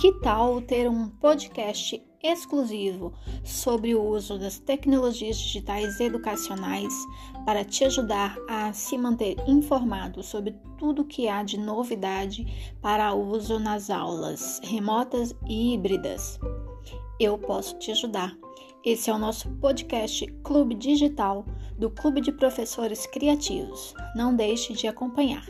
Que tal ter um podcast exclusivo sobre o uso das tecnologias digitais educacionais para te ajudar a se manter informado sobre tudo que há de novidade para uso nas aulas remotas e híbridas? Eu posso te ajudar. Esse é o nosso podcast Clube Digital do Clube de Professores Criativos. Não deixe de acompanhar.